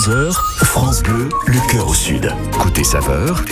11h, France Bleu, le cœur au sud. Côté saveur,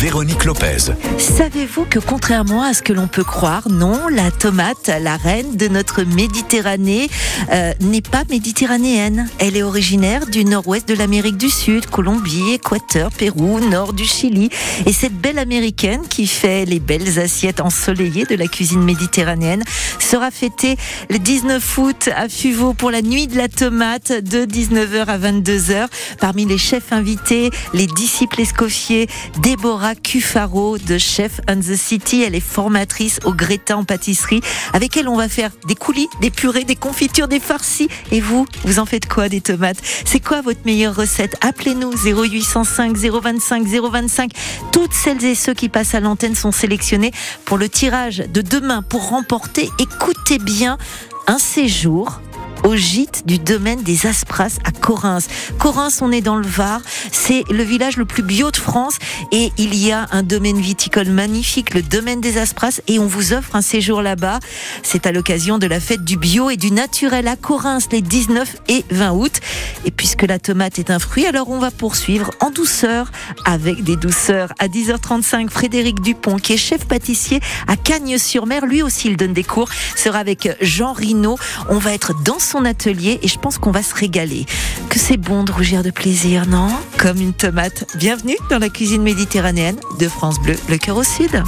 Véronique Lopez. Savez-vous que contrairement à ce que l'on peut croire, non, la tomate, la reine de notre Méditerranée, euh, n'est pas méditerranéenne. Elle est originaire du nord-ouest de l'Amérique du Sud, Colombie, Équateur, Pérou, nord du Chili. Et cette belle américaine qui fait les belles assiettes ensoleillées de la cuisine méditerranéenne sera fêtée le 19 août à Fuveau pour la nuit de la tomate de 19h à 22h. Parmi les chefs invités, les disciples escoffiers, Déborah Cufaro de Chef on the City. Elle est formatrice au Greta en pâtisserie. Avec elle, on va faire des coulis, des purées, des confitures, des farcis. Et vous, vous en faites quoi des tomates? C'est quoi votre meilleure recette? Appelez-nous 0805 025 025. Toutes celles et ceux qui passent à l'antenne sont sélectionnés pour le tirage de demain pour remporter, écoutez bien, un séjour au gîte du domaine des Aspras à Corrins. Corrins, on est dans le Var. C'est le village le plus bio de France et il y a un domaine viticole magnifique, le domaine des Aspras, et on vous offre un séjour là-bas. C'est à l'occasion de la fête du bio et du naturel à Corrins les 19 et 20 août. Et puisque la tomate est un fruit, alors on va poursuivre en douceur avec des douceurs. À 10h35, Frédéric Dupont, qui est chef pâtissier à Cagnes-sur-Mer, lui aussi il donne des cours, sera avec Jean Rino. On va être dans son atelier et je pense qu'on va se régaler. Que c'est bon de rougir de plaisir, non? Comme une tomate. Bienvenue dans la cuisine méditerranéenne de France Bleu, le cœur au sud.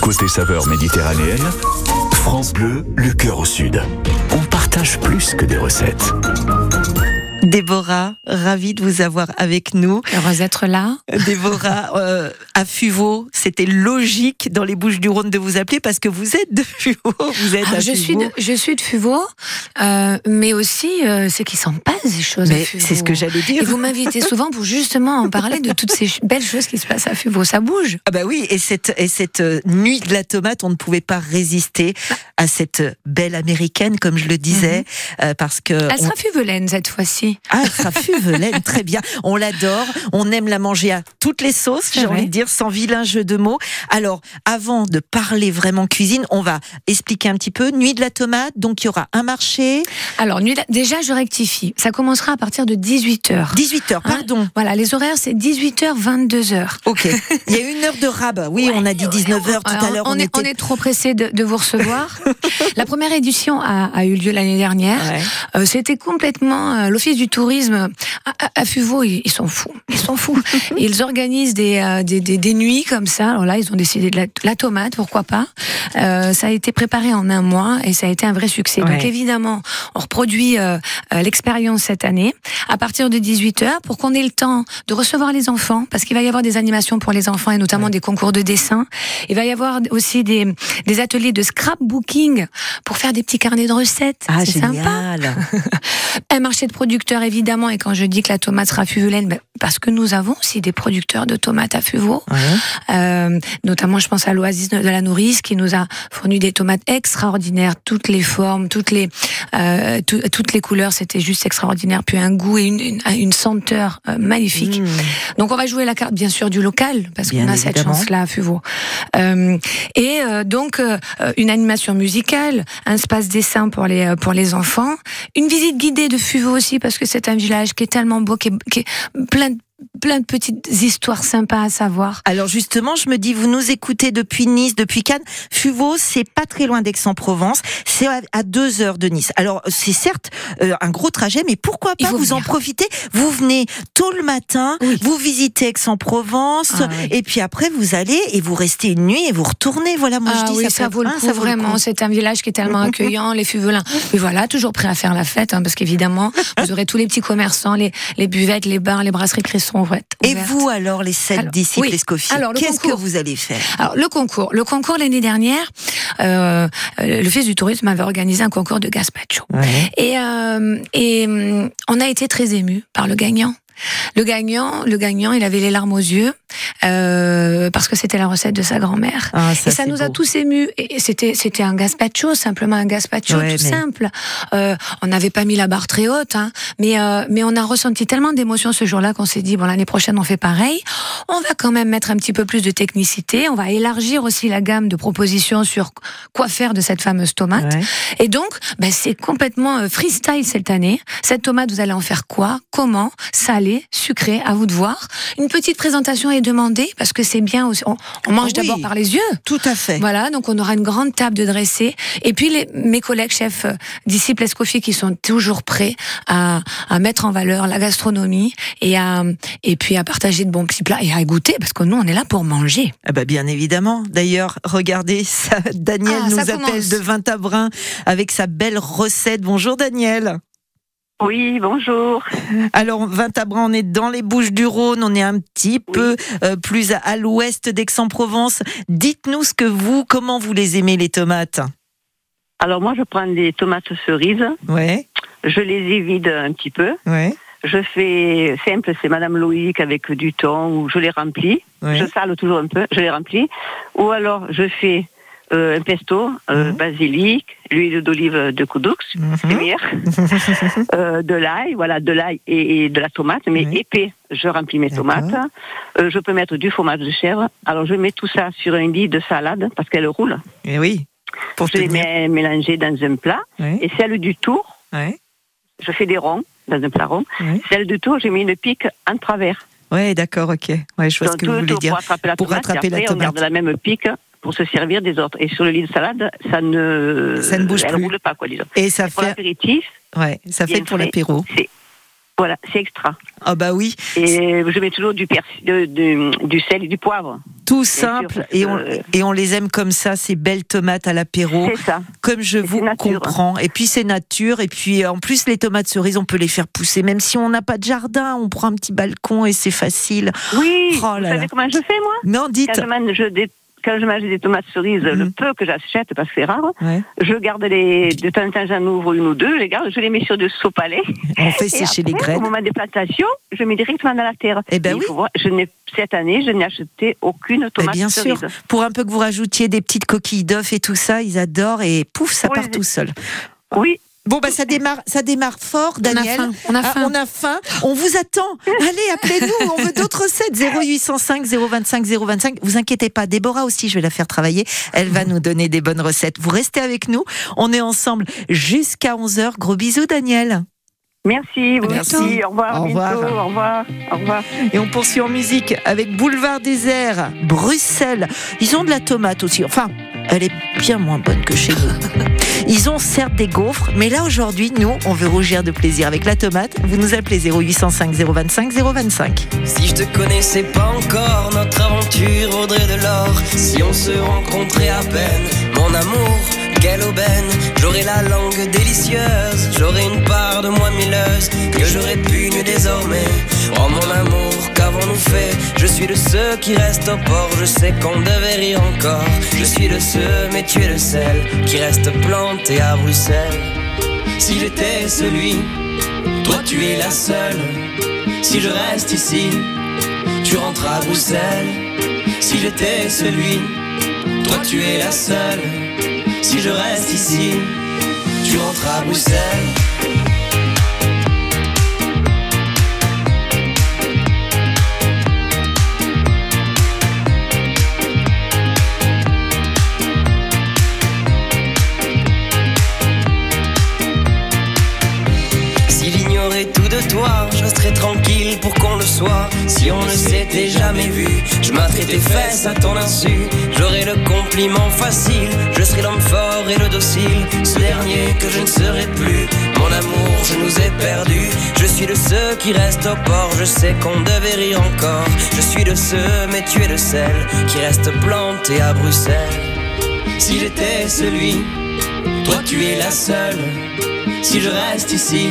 Côté saveur méditerranéenne, France Bleu, le cœur au sud. On partage plus que des recettes. Déborah, ravie de vous avoir avec nous. Heureuse d'être là. Déborah, euh, à Fuveau, c'était logique dans les Bouches du Rhône de vous appeler parce que vous êtes de Fuveau. Vous êtes Ah, à je, suis de, je suis de Fuveau, euh, mais aussi euh, c'est qu'il s'en passe des choses. à Mais Fuveau. c'est ce que j'allais dire. Et vous m'invitez souvent pour justement en parler de toutes ces belles choses qui se passent à Fuveau. Ça bouge. Ah bah oui, et cette, et cette euh, nuit de la tomate, on ne pouvait pas résister à cette belle américaine, comme je le disais, euh, parce que... Elle on- sera fuvelaine cette fois-ci. Ah, fuvelaine, très bien. On l'adore, on aime la manger à toutes les sauces, j'ai envie de dire, sans vilain jeu de mots. Alors, avant de parler vraiment cuisine, on va expliquer un petit peu. Nuit de la tomate, donc il y aura un marché, Alors nuit- déjà je rectifie. Ça commencera à partir de 18h. 18h, pardon. Voilà, les horaires c'est 18h 22h. Ok. Il y a une heure de rab. Oui, on a dit 19h tout à l'heure. On, est, était- on est trop pressé de, de vous recevoir. la première édition a, a eu lieu l'année dernière. Ouais. Euh, C'était complètement euh, l'office du tourisme à, à, à Fuveau. Ils, ils sont fous. Ils sont fous. ils organisent des, euh, des, des, des nuits comme ça. Alors là, ils ont décidé de la, la tomate, pourquoi pas. Euh, ça a été préparé en un mois et ça a été un vrai succès. Donc évidemment, on reproduit euh, l'expérience cette année à partir de 18 h pour qu'on ait le temps de recevoir les enfants parce qu'il va y avoir des animations pour les enfants et notamment des concours de dessin. Il va y avoir aussi des, des ateliers de scrapbooking pour faire des petits carnets de recettes. Ah, C'est sympa. Un marché de producteurs, évidemment. Et quand je dis que la tomate sera fuvelaine, ben, parce que nous avons aussi des producteurs de tomates à Fuveau. Euh, notamment, je pense à l'Oasis de la Nourrice qui nous a fourni des tomates extraordinaires, toutes les formes, toutes les, euh, tout- toutes les couleurs. C'était juste extraordinaire. Puis un goût et une, une, une senteur euh, magnifique. Mmh. Donc on va jouer la carte bien sûr du local parce qu'on a cette chance-là à Fuveau. Euh, et donc une animation musicale, un espace dessin pour les pour les enfants, une visite guidée de Fuveau aussi parce que c'est un village qui est tellement beau, qui est, plein de plein de petites histoires sympas à savoir. Alors justement, je me dis, vous nous écoutez depuis Nice, depuis Cannes. Fuveau, c'est pas très loin d'Aix-en-Provence. C'est à- deux heures de Nice. Alors c'est certes euh, un gros trajet, mais pourquoi pas vous en profiter? Vous venez tôt le matin, Oui. vous visitez Aix-en-Provence, Ah oui. et puis après vous allez et vous restez une nuit et vous retournez. Voilà, moi ah je dis oui, ça, ça, peut- vaut le hein, coup ça vaut vraiment. C'est un village qui est tellement accueillant, les Fuvelins. Mais voilà, toujours prêt à faire la fête, hein, parce qu'évidemment, vous aurez tous les petits commerçants, les, les buvettes, les bars, les brasseries qui ouvertes. Et vous alors, les sept Alors, disciples oui. Alors, qu'est-ce que vous allez faire? Alors le concours, le concours l'année dernière, euh, euh, le Fils du tourisme avait organisé un concours de gazpacho. Et, euh, et hum, on a été très émus par le gagnant. Le gagnant, le gagnant, il avait les larmes aux yeux euh, parce que c'était la recette de sa grand-mère. Ah, ça, et ça nous a tous émus. Et c'était c'était un gazpacho, simplement un gazpacho Ouais, tout mais- simple. Euh, on n'avait pas mis la barre très haute, hein, mais euh, mais on a ressenti tellement d'émotions ce jour-là qu'on s'est dit bon l'année prochaine on fait pareil. On va quand même mettre un petit peu plus de technicité. On va élargir aussi la gamme de propositions sur quoi faire de cette fameuse tomate. Ouais. Et donc, ben, c'est complètement euh, freestyle cette année. Cette tomate, vous allez en faire quoi? Comment? Salé Sucré À vous de voir. Une petite présentation est demandée parce que c'est bien aussi. On, on mange Ah oui. d'abord par les yeux. Tout à fait. Voilà, donc on aura une grande table de dressés. Et puis les, mes collègues chefs euh, disciples Escoffier qui sont toujours prêts à, à mettre en valeur la gastronomie et à et puis à partager de bons petits plats et à goûter parce que nous on est là pour manger. Ah bah bien évidemment. D'ailleurs, regardez, ça, Daniel Ah, nous ça appelle commence. de Vintabrin avec sa belle recette. Bonjour Daniel. Oui, bonjour. Alors Vintabrin, on est dans les Bouches du Rhône, on est un petit peu euh, plus à, à l'ouest d'Aix-en-Provence. Dites-nous ce que vous, comment vous les aimez les tomates? Alors moi, je prends des tomates cerises, Ouais, je les évide un petit peu. ouais, Je fais simple, c'est Madame Loïc avec du thon, ou je les remplis. ouais. Je sale toujours un peu, je les remplis. Ou alors, je fais euh, un pesto, euh, Mhm. basilic, l'huile d'olive de c'est meilleur. Euh, de l'ail, voilà, de l'ail et, et de la tomate, mais Oui. épais. Je remplis mes tomates. Euh, je peux mettre du fromage de chèvre. Alors, je mets tout ça sur un lit de salade parce qu'elle roule. Et Eh oui, pour Je les mets mélangées dans un plat. Et celle du tour, je fais des ronds dans un plat rond. Celle du tour, j'ai mis une pique en travers. Ouais, d'accord, ok. Ouais, je vois ce Donc, que tout vous le voulez tour dire. pour attraper la Pour tomate. rattraper et la après, on tomate. garde la même pique pour se servir des autres. Et sur le lit de salade, ça ne, Ça ne bouge elle plus. roule pas, quoi, disons. Et ça Pour fait, l'apéritif, ouais, ça fait pour l'apéro. voilà, c'est extra. Ah bah oui, Et je mets toujours du persil, du sel et du poivre. tout simple. Et on, et on les aime comme ça, ces belles tomates à l'apéro. C'est ça. comme je Et vous comprends. Et puis c'est nature. Et puis en plus les tomates cerises, on peut les faire pousser. Même si on n'a pas de jardin, on prend un petit balcon et c'est facile. Oui, Oh vous là savez là. comment je fais, moi? Non, dites. quand je, des, quand je mange des tomates cerises, le Mhm. peu que j'achète, parce que c'est rare, Ouais. je garde les. De temps en temps, j'en ouvre une ou deux, je les garde, je les mets sur du sopalais. On fait Et sécher les graines. Au moment des plantations, je mets directement dans la terre. Eh ben Il oui. voir, je n'ai, cette année, je n'ai acheté aucune Eh tomate bien cerise. sûr, pour un peu que vous rajoutiez des petites coquilles d'œufs et tout ça, ils adorent et pouf, ça Oui, part tout seul. Oui, Bon bah ça démarre, ça démarre fort, Daniel. On a faim. On a Ah, faim. on a faim. On vous attend. Allez, appelez-nous. On veut d'autres recettes. 0805 025 025. Vous inquiétez pas. Déborah aussi, je vais la faire travailler. Elle va nous donner des bonnes recettes. Vous restez avec nous. On est ensemble jusqu'à 11h. Gros bisous, Daniel. Merci, vous Merci. aussi. Au revoir, Au bientôt. revoir. Au revoir, au revoir. Et on poursuit en musique avec Boulevard Désert, Bruxelles. Ils ont de la tomate aussi. Enfin, elle est bien moins bonne que chez nous. Ils ont certes des gaufres, mais là aujourd'hui, nous, on veut rougir de plaisir avec la tomate. Vous nous appelez 0805 025 025. Si je te connaissais pas encore, notre aventure vaudrait de l'or. Si on se rencontrait à peine, mon amour, quelle aubaine. J'aurais la langue délicieuse, j'aurais une part de moi milleuse que pu nu désormais. Oh mon amour, qu'avons-nous fait? Je suis de ceux qui restent au port, je sais qu'on devait rire encore. Je suis de ceux, mais tu es le seul qui reste planté à Bruxelles. Si j'étais celui, toi tu es la seule. Si je reste ici, tu rentres à Bruxelles. Si j'étais celui, toi tu es la seule. Si je reste ici, tu rentres à Bruxelles. Ignorait tout de toi, je resterais tranquille pour qu'on le soit. Si on ne s'était jamais vu, je m'atterais tes fesses à ton insu. J'aurais le compliment facile, je serais l'homme fort et le docile. Ce dernier que je ne serai plus. Mon amour, je nous ai perdus. Je suis de ceux qui restent au port, je sais qu'on devait rire encore. Je suis de ceux, mais tu es de celle qui reste planté à Bruxelles. Si j'étais celui, toi tu es la seule. Si je reste ici,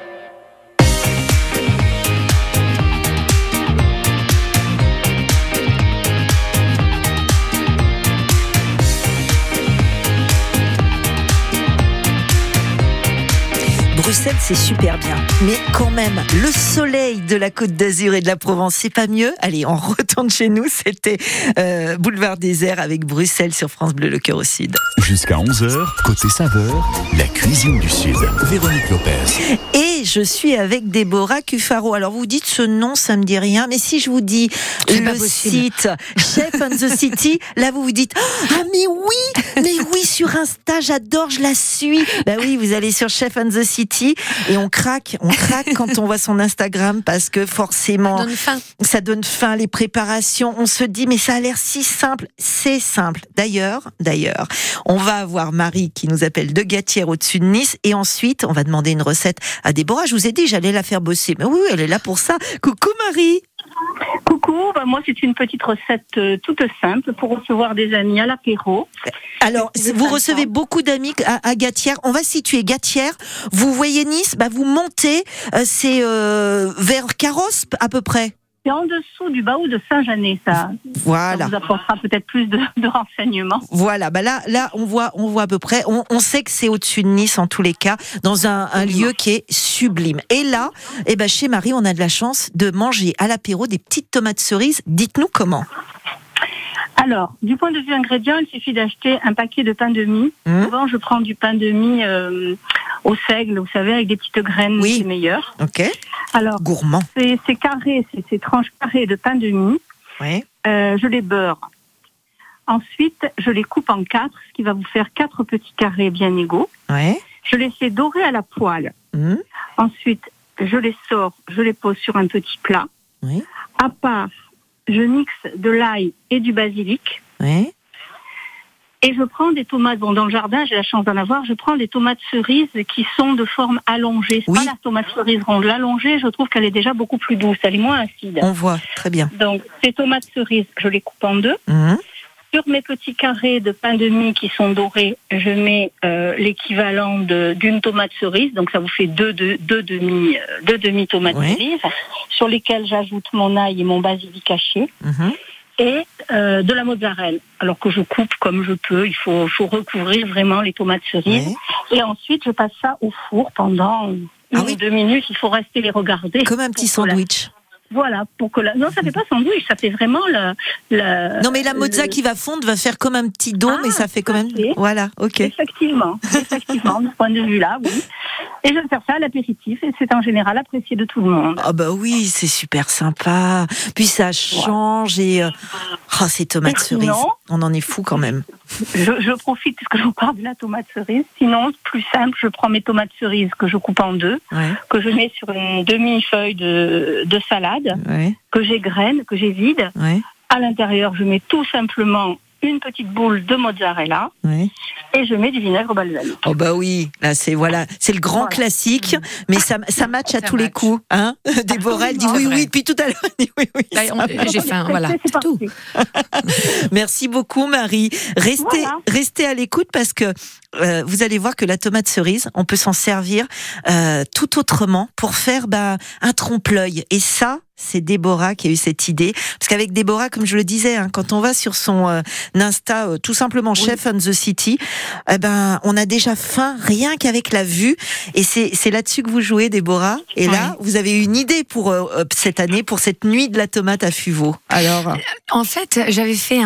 Bruxelles, c'est super bien. Mais quand même, le soleil de la Côte d'Azur et de la Provence, c'est pas mieux? Allez, on retourne chez nous. C'était euh, Boulevard Désert avec Bruxelles sur France Bleu, le cœur au sud. Jusqu'à 11h, côté saveur, la cuisine du Sud. Véronique Lopez. Et je suis avec Déborah Cufaro. Alors vous dites ce nom, ça me dit rien, mais si je vous dis le site Chef on the City, là vous vous dites ah mais oui, mais oui sur Insta, j'adore, je la suis. Bah oui, vous allez sur Chef on the City et on craque, on craque quand on voit son Instagram parce que forcément Donne faim. ça donne fin les préparations. On se dit mais ça a l'air si simple, c'est simple. D'ailleurs, d'ailleurs, on va avoir Marie qui nous appelle de Gatière au-dessus de Nice et ensuite on va demander une recette à Déborah. Je vous ai dit j'allais la faire bosser, mais oui, elle est là pour ça. Coucou Marie. Coucou, bah, moi c'est une petite recette euh, toute simple pour recevoir des amis à l'apéro. Alors, vous recevez beaucoup d'amis à, à Gatière. On va situer Gatière. Vous voyez Nice, bah vous montez, euh, c'est euh, vers Carrosse à peu près. C'est en dessous du baou de Saint-Janet, ça. Voilà. Ça vous apportera peut-être plus de, de renseignements. Voilà, bah là, là, on voit, on voit à peu près. On, on sait que c'est au-dessus de Nice en tous les cas, dans un, un lieu qui est sublime. Et là, eh ben chez Marie, on a de la chance de manger à l'apéro des petites tomates cerises. Dites-nous comment. Alors, du point de vue ingrédients, il suffit d'acheter un paquet de pain de mie. Mmh. Souvent, je prends du pain de mie euh, au seigle, vous savez, avec des petites graines, Oui. c'est meilleur. Ok. Alors, Gourmand. ces, ces carrés, ces, tranches carrées de pain de mie, Ouais. euh, je les beurre. Ensuite, je les coupe en quatre, ce qui va vous faire quatre petits carrés bien égaux. Ouais. Je les fais dorer à la poêle. Hum, Ensuite, je les sors, je les pose sur un petit plat. Oui. À part, je mixe de l'ail et du basilic. Ouais. Et je prends des tomates. Bon, dans le jardin, j'ai la chance d'en avoir. Je prends des tomates cerises qui sont de forme allongée. C'est Oui. pas la tomate cerise ronde. L'allongée, je trouve qu'elle est déjà beaucoup plus douce. Elle est moins acide. On voit très bien. Donc, ces tomates cerises, je les coupe en deux. Hum, Sur mes petits carrés de pain de mie qui sont dorés, je mets euh, l'équivalent d'une tomate cerise, donc ça vous fait deux, deux, deux demi, euh, deux demi tomates Ouais. cerises, sur lesquelles j'ajoute mon ail et mon basilic haché mhm. et euh, de la mozzarella. Alors que je coupe comme je peux, il faut, faut recouvrir vraiment les tomates cerises. Et ensuite, je passe ça au four pendant une Ah oui. ou deux minutes. Il faut rester les regarder. Comme un petit la- sandwich. Voilà, pour que la... Non, ça fait pas sandwich, ça fait vraiment la... la... Non mais la mozza le- qui va fondre va faire comme un petit dos, Ah, mais ça fait quand même. Voilà. Ok. Effectivement, effectivement, de ce point de vue-là, oui. Et je vais faire ça à l'apéritif et c'est en général apprécié de tout le monde. Ah bah oui, c'est super sympa. Puis ça change et euh, ah, ces tomates Et cerises, on en est fou quand même. Je, je profite puisque je vous parle de la tomate cerise. Sinon, plus simple, je prends mes tomates cerises que je coupe en deux, Ouais, que je mets sur une demi-feuille de, de salade, ouais, que j'égrène, que j'évide. ouais, À l'intérieur, je mets tout simplement une petite boule de mozzarella ouais. et je mets du vinaigre balsamique. Oh bah oui, là c'est voilà, c'est le grand Voilà. classique, mais ça ça match à Ça tous les coups, hein Déborah elle dit oui vrai. oui depuis tout à l'heure. oui oui. J'ai faim, voilà. C'est tout. Merci beaucoup Marie. Restez Voilà. restez à l'écoute parce que euh, vous allez voir que la tomate cerise, on peut s'en servir euh, tout autrement pour faire bah, un trompe-l'œil. Et ça, c'est Déborah qui a eu cette idée. Parce qu'avec Déborah, comme je le disais, hein, quand on va sur son euh, Insta, euh, tout simplement Chef on the City, eh ben, on a déjà faim rien qu'avec la vue. Et c'est là-dessus que vous jouez, Déborah. Et là, vous avez eu une idée pour euh, euh, cette année, pour cette nuit de la tomate à Fuveau. Alors, En fait, j'avais fait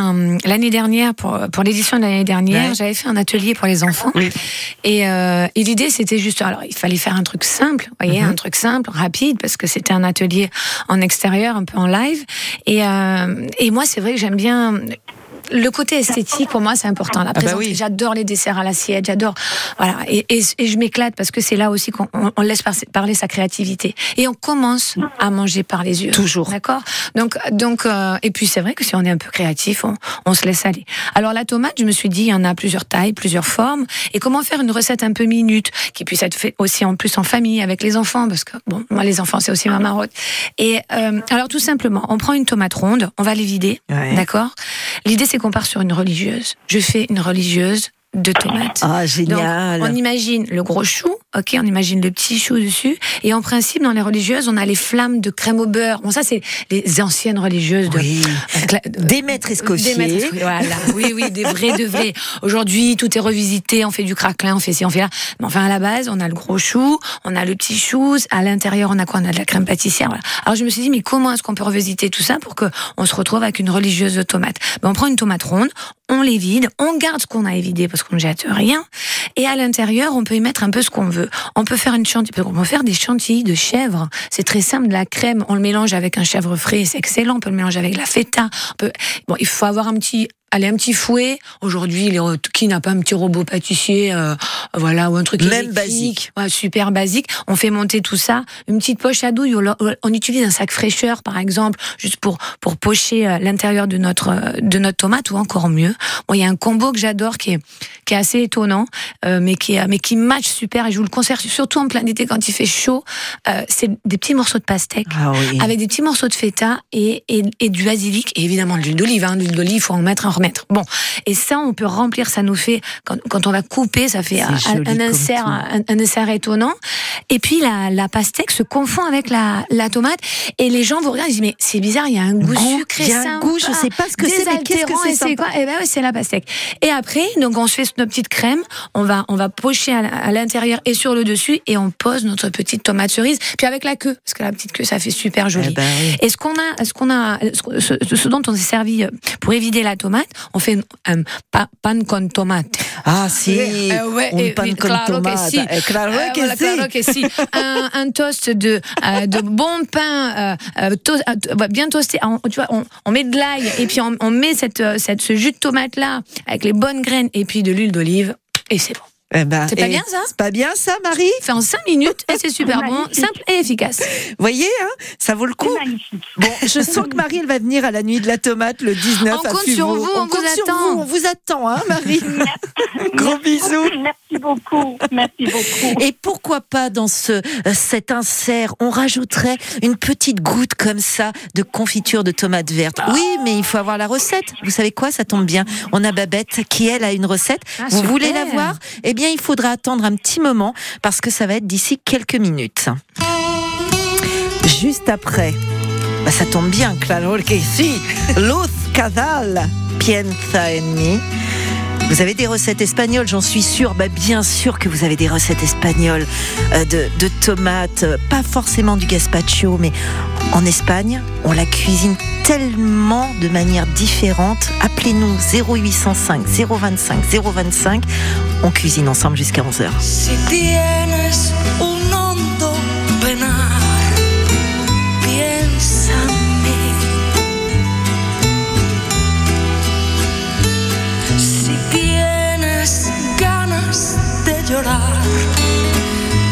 l'année dernière pour pour l'édition de l'année dernière, Ouais. j'avais fait un atelier pour les enfants enfants. Et, euh, et l'idée, c'était juste, alors il fallait faire un truc simple, vous voyez, Mhm. un truc simple, rapide, parce que c'était un atelier en extérieur, un peu en live. Et, euh, et moi, c'est vrai que j'aime bien le côté esthétique, pour moi, c'est important. La bah présent- oui. J'adore les desserts à l'assiette, j'adore. Voilà. Et, et- et je m'éclate parce que c'est là aussi qu'on on- laisse par- parler sa créativité. Et on commence à manger par les yeux. Toujours. D'accord? Donc, donc euh, et puis c'est vrai que si on est un peu créatif, on, on se laisse aller. Alors la tomate, je me suis dit, il y en a plusieurs tailles, plusieurs formes. Et comment faire une recette un peu minute, qui puisse être faite aussi en plus en famille, avec les enfants, parce que, bon, moi, les enfants, c'est aussi ma marotte. Et euh, alors, tout simplement, on prend une tomate ronde, on va les vider, Ouais. d'accord? L'idée, c'est qu'on part sur une religieuse. Je fais une religieuse de tomates. Ah, Donc, génial. on imagine le gros chou, ok, on imagine le petit chou dessus, et en principe, dans les religieuses, on a les flammes de crème au beurre. Bon, ça, c'est les anciennes religieuses de. Oui. euh, cla- de- Démaître Escoffier. Démaître Escoffier, Voilà, oui, oui, des vrais, de vrais. Aujourd'hui, tout est revisité, on fait du craquelin, on fait ci, on fait là. Mais enfin, à la base, on a le gros chou, on a le petit chou, à l'intérieur, on a quoi? On a de la crème pâtissière, voilà. Alors, je me suis dit, mais comment est-ce qu'on peut revisiter tout ça pour que on se retrouve avec une religieuse de tomates? Ben, On prend une tomate ronde, on les vide, on garde ce qu'on a évidé parce qu'on jette rien. Et à l'intérieur, on peut y mettre un peu ce qu'on veut. On peut faire une chantilly, on peut faire des chantilly de chèvre. C'est très simple, de la crème, on le mélange avec un chèvre frais, c'est excellent. On peut le mélanger avec la feta. On peut- Bon, il faut avoir un petit, allez, un petit fouet. Aujourd'hui, qui n'a pas un petit robot pâtissier, euh, voilà, ou un truc Même basique. Ouais, super basique. On fait monter tout ça. Une petite poche à douille. On, utilise un sac fraîcheur, par exemple, juste pour pour pocher euh, l'intérieur de notre euh, de notre tomate, ou encore mieux. Bon, il y a un combo que j'adore qui est qui est assez étonnant, euh, mais qui mais qui match super. Et je vous le conseille surtout en plein été quand il fait chaud. Euh, c'est des petits morceaux de pastèque Ah oui. avec des petits morceaux de feta et, et, et du basilic et évidemment de l'huile d'olive. Hein. L'huile d'olive, il faut en mettre, en remettre. Bon, et ça, on peut remplir. Ça nous fait quand, quand on va couper, ça fait un, un insert, un, un insert étonnant. Et puis la, la pastèque se confond avec la, la tomate et les gens vous regardent, ils disent mais c'est bizarre, il y a un goût, sucré, il y a un sympa, goût, je sais pas ce que c'est, mais qu'est-ce que c'est et quoi? Eh ben ouais, c'est la pastèque. Et après, donc on se fait notre petite crème, on va on va pocher à, l'intérieur et sur le dessus et on pose notre petite tomate cerise. Puis avec la queue, parce que la petite queue, ça fait super joli. Eh ben oui. Et ce qu'on a, ce qu'on a, ce, ce- ce dont on s'est servi pour évider la tomate, on fait un pa- pan con tomate. Ah si, Euh, ouais, un pan oui, con claro que tomate. si. Eh, claro Euh, que voilà, si. claro que si. Un, un toast de, euh, de bon pain euh, euh, to- to- ouais, bien toasté. On, tu vois, on, on met de l'ail et puis on, on met cette, cette, ce jus de tomate là avec les bonnes graines et puis de l'huile d'olive et c'est bon. Eh ben, C'est pas bien, ça? C'est pas bien ça, Marie? Fait en 5 minutes et c'est super bon, simple et efficace. Vous voyez, hein, ça vaut le coup. C'est magnifique. Bon, je sens que Marie, elle va venir à la nuit de la tomate le 19 On à compte Fumeau. sur vous, on compte vous sur attend. vous, on vous attend, hein, Marie. Gros bisous. Merci beaucoup. Merci beaucoup. Et pourquoi pas dans ce euh, cet insert, on rajouterait une petite goutte comme ça de confiture de tomates vertes. Oui, mais il faut avoir la recette. Vous savez quoi, ça tombe bien. On a Babette qui elle a une recette. Ah, Vous super. voulez la voir? Eh bien, il faudra attendre un petit moment parce que ça va être d'ici quelques minutes. Juste après. Bah, ça tombe bien, claro que si. Luz Casal, piensa en mí. Vous avez des recettes espagnoles, j'en suis sûre. Bah, bien sûr que vous avez des recettes espagnoles euh, de, de tomates, euh, pas forcément du gazpacho, mais en Espagne, on la cuisine tellement de manière différente. Appelez-nous 0805 025 025. On cuisine ensemble jusqu'à 11h.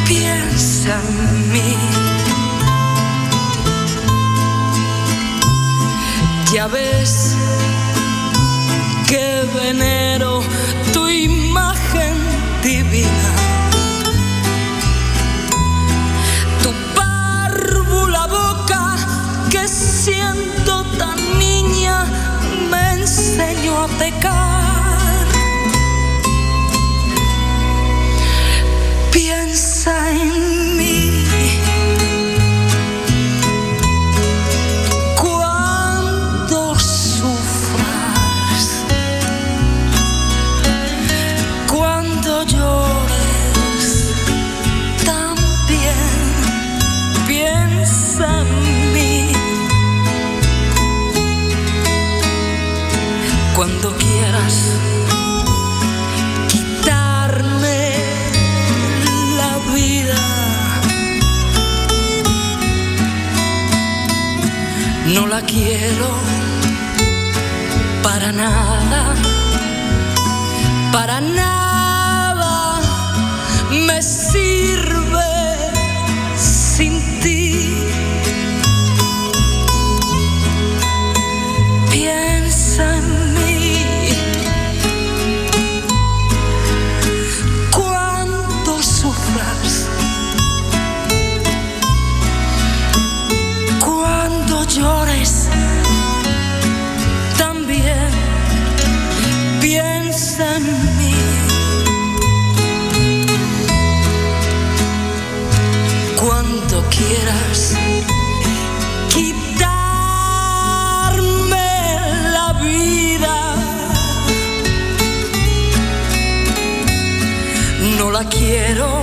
Piensa en mí. Ya ves que venero tu imagen divina. Tu párvula boca que siendo tan niña me enseñó a pecar. Piensa quiero para nada, para nada quiero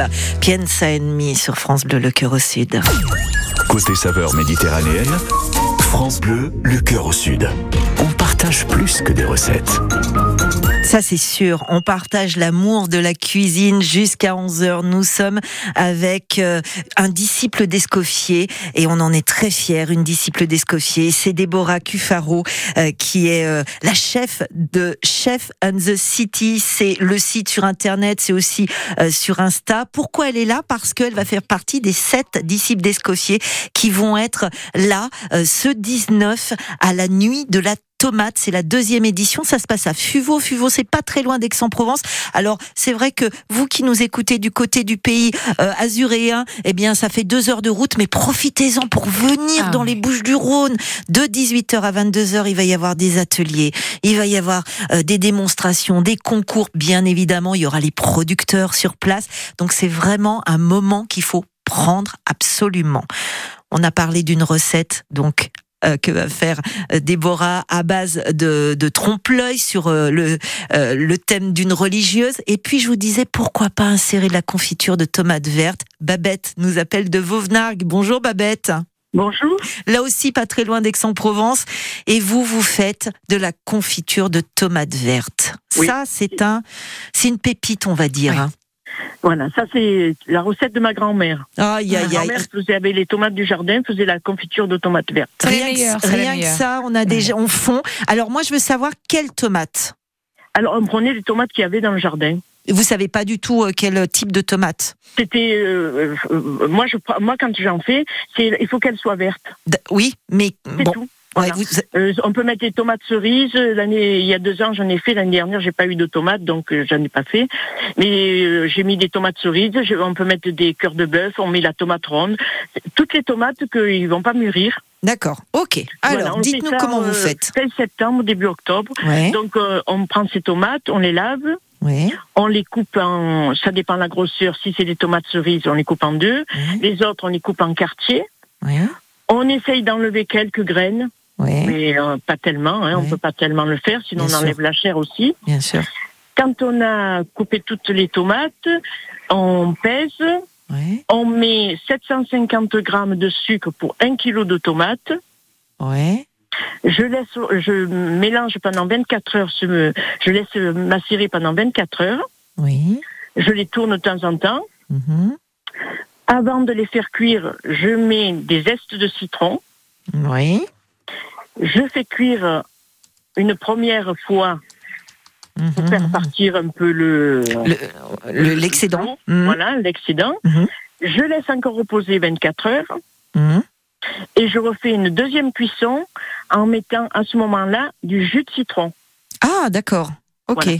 Caval, Piensa Enmi sur France Bleu, le cœur au sud. Côté saveur méditerranéenne, France Bleu, le cœur au sud. On partage plus que des recettes. Ça, c'est sûr. On partage l'amour de la cuisine jusqu'à 11h. Nous sommes avec euh, un disciple d'Escoffier et on en est très fiers. Une disciple d'Escoffier, c'est Déborah Cufaro euh, qui est euh, la chef de Chef and the City. C'est le site sur Internet, c'est aussi sur Insta. Pourquoi elle est là? Parce qu'elle va faire partie des sept disciples d'Escoffier qui vont être là ce 19 à la nuit de la tomate. C'est la deuxième édition. Ça se passe à Fuveau. Fuveau, c'est pas très loin d'Aix-en-Provence. Alors, c'est vrai que vous qui nous écoutez du côté du pays euh, azuréen, eh bien, ça fait deux heures de route, mais profitez-en pour venir Ah dans oui. les Bouches du Rhône. De 18h à 22h, il va y avoir des ateliers, il va y avoir euh, des démonstrations, des concours. Bien évidemment, il y aura les producteurs sur place. Donc, c'est vraiment un moment qu'il faut prendre absolument. On a parlé d'une recette, donc que va faire euh, Déborah à base de, de trompe-l'œil sur euh, le, euh, le thème d'une religieuse. Et puis je vous disais pourquoi pas insérer de la confiture de tomates vertes? Babette nous appelle de Vauvenargues. Bonjour Babette. Bonjour. Là aussi pas très loin d'Aix-en-Provence. Et vous, vous faites de la confiture de tomates vertes. Oui. Ça, c'est un, c'est une pépite, on va dire. Oui. Voilà, ça c'est la recette de ma grand-mère. Aïe, Ma aïe, aïe. grand-mère faisait avec les tomates du jardin, faisait la confiture de tomates vertes. Rien, que, rien que ça, on a déjà, on fond. Alors moi, je veux savoir quelle tomate. Alors on prenait les tomates qu'il y avait dans le jardin. Vous savez pas du tout euh, quel type de tomate. C'était euh, euh, moi je moi quand j'en fais, c'est il faut qu'elle soit verte. D- Oui, mais C'est bon. tout. Ouais, Voilà. vous- Euh, on peut mettre des tomates cerises. L'année, il y a deux ans, j'en ai fait. L'année dernière, j'ai pas eu de tomates, donc euh, j'en ai pas fait. Mais euh, j'ai mis des tomates cerises. Je- on peut mettre des cœurs de bœuf. On met la tomate ronde. Toutes les tomates qu'ils vont pas mûrir. D'accord. Ok. Alors, dites-nous comment vous euh, faites. Fin septembre, début octobre. Ouais. Donc, euh, on prend ces tomates, on les lave, Ouais. on les coupe en. Ça dépend de la grosseur. Si c'est des tomates cerises, on les coupe en deux. Les autres, on les coupe en quartiers. Ouais. On essaye d'enlever quelques graines. Oui, mais euh, pas tellement. Hein, On Ouais. peut pas tellement le faire, sinon Bien on sûr. enlève la chair aussi. bien sûr. Quand on a coupé toutes les tomates, on pèse, Oui, on met 750 grammes de sucre pour un kilo de tomates. oui, Je laisse, je mélange pendant 24 heures, je laisse macérer pendant 24 heures. oui. Je les tourne de temps en temps. mhm, Avant de les faire cuire, je mets des zestes de citron. Oui. Je fais cuire une première fois pour mhm, faire partir un peu le Le- le- L'excédent. Mhm, Voilà, l'excédent. Mhm. Je laisse encore reposer 24 heures et je refais une deuxième cuisson en mettant à ce moment-là du jus de citron. Ah, d'accord. Ok. Voilà.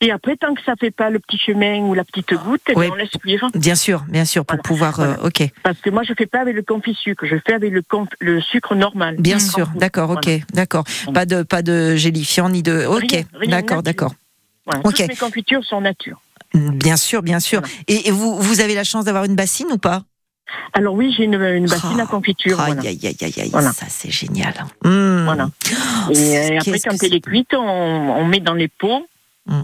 Et après, tant que ça fait pas le petit chemin ou la petite goutte, eh Ouais. on laisse cuire. Bien sûr, bien sûr, pour Voilà, pouvoir. euh, ok. Parce que moi, je fais pas avec le confit sucre, je fais avec le, conf- le sucre normal. Bien sûr, d'accord, ok, d'accord. Pas de pas de gélifiant ni de. Ok, d'accord, d'accord. Voilà. Ok. Toutes mes confitures sont nature. Bien sûr, bien sûr. Et, et vous vous avez la chance d'avoir une bassine ou pas? Alors oui, j'ai une, une bassine à confiture. Aïe, voilà. aïe, aïe, aïe, aïe, Voilà. ça c'est génial. Mmh. Voilà. Et euh, après, quand elle est cuite, on, on met dans les pots Mm.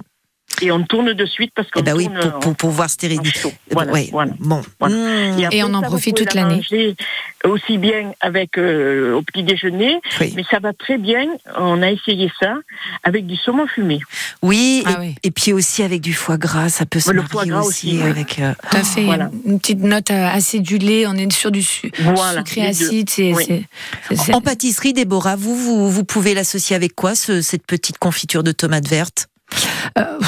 Et on tourne de suite parce qu'on Eh ben oui, tourne pour, pour pouvoir stériliser. Voilà, Ouais, voilà. Bon. Voilà. Mmh. après, Et on en profite toute la l'année. manger Aussi bien avec euh, au petit déjeuner, Oui, mais ça va très bien. On a essayé ça avec du saumon fumé. oui, Ah et, oui. et puis aussi avec du foie gras, ça peut se Le marier foie gras aussi, aussi, oui. avec. euh, Tout à fait. Voilà. Une petite note euh, acidulée, on est sur du su Voilà, sucré acide. c'est- En pâtisserie, Déborah, vous, vous, vous pouvez l'associer avec quoi, ce- cette petite confiture de tomates vertes? Euh,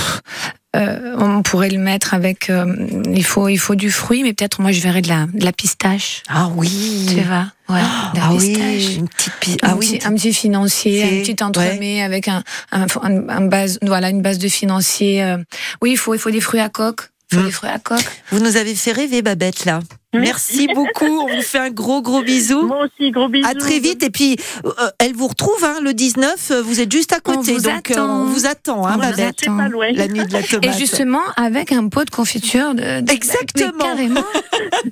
euh, on pourrait le mettre avec. euh, il, faut, il faut du fruit, mais peut-être moi je verrais de la, de la pistache. Ah oui Tu vois Ouais, de la Ah pistache. oui, une petite pi- Un, Ah oui, petit, un petit financier, un petit entremets avec un, un, un- un base, voilà, une base de financier. euh. Oui, il faut, il faut des fruits à coque. Faut Mm. fruits à coque. vous nous avez fait rêver, Babette, là. Merci beaucoup. On vous fait un gros, gros bisou. Moi aussi, gros bisous. À très vite. Et puis, euh, elle vous retrouve hein, le 19. euh, Vous êtes juste à On côté. vous donc, euh, attend. on vous attend, hein, On vous pas loin. La nuit de la tomate. Et justement, avec un pot de confiture de. de- Exactement. Mais carrément.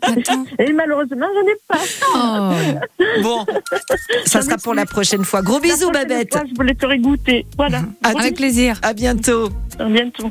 Attends. Et malheureusement, j'en ai pas. Oh. Bon, ça sera pour la prochaine fois. Gros bisous, La Babette. fois, Je vous les ferai goûter. Voilà. À Avec plaisir. À bientôt. À bientôt.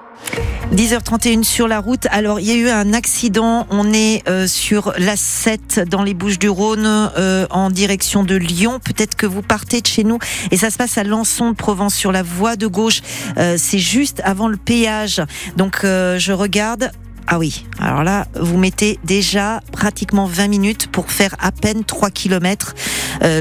10h31 sur la route. Alors, il y a eu un accident. On est euh, sur la 7 dans les Bouches du Rhône euh, en direction de Lyon. Peut-être que vous partez de chez nous et ça se passe à Lançon de Provence sur la voie de gauche. Euh, C'est juste avant le péage. Donc, je regarde. Ah oui, alors là, vous mettez déjà pratiquement 20 minutes pour faire à peine 3 km.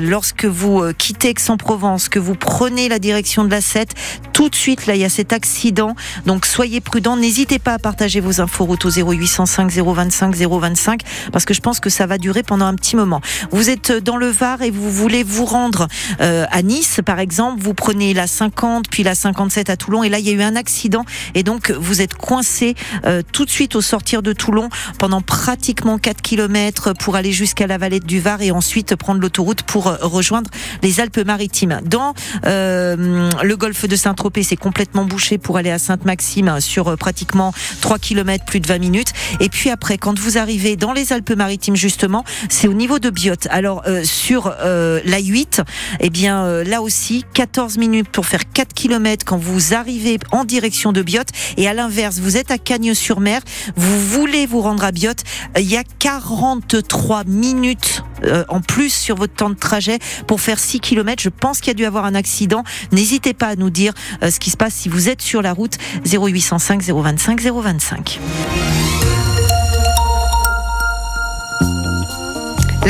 lorsque vous euh, quittez Aix-en-Provence, que vous prenez la direction de la 7, tout de suite, là, il y a cet accident. Donc, soyez prudents. N'hésitez pas à partager vos infos route au 0805 025 025 parce que je pense que ça va durer pendant un petit moment. Vous êtes dans le Var et vous voulez vous rendre euh, à Nice, par exemple. Vous prenez la 50 puis la 57 à Toulon et là, il y a eu un accident et donc vous êtes coincé euh, tout de suite sortir de Toulon pendant pratiquement 4 km pour aller jusqu'à la vallée du Var et ensuite prendre l'autoroute pour euh, rejoindre les Alpes-Maritimes. Dans euh, le golfe de Saint-Tropez, c'est complètement bouché pour aller à Sainte-Maxime sur euh, pratiquement 3 km, plus de 20 minutes. Et puis après, quand vous arrivez dans les Alpes-Maritimes, justement, c'est au niveau de Biote. Alors, sur la 8, eh bien, là aussi, 14 minutes pour faire 4 km quand vous arrivez en direction de Biote. Et à l'inverse, vous êtes à Cagnes-sur-Mer, vous voulez vous rendre à Biote, il y a 43 minutes euh, en plus sur votre temps de trajet pour faire 6 km. Je pense qu'il y a dû avoir un accident. N'hésitez pas à nous dire euh, ce qui se passe si vous êtes sur la route 0805 025 025.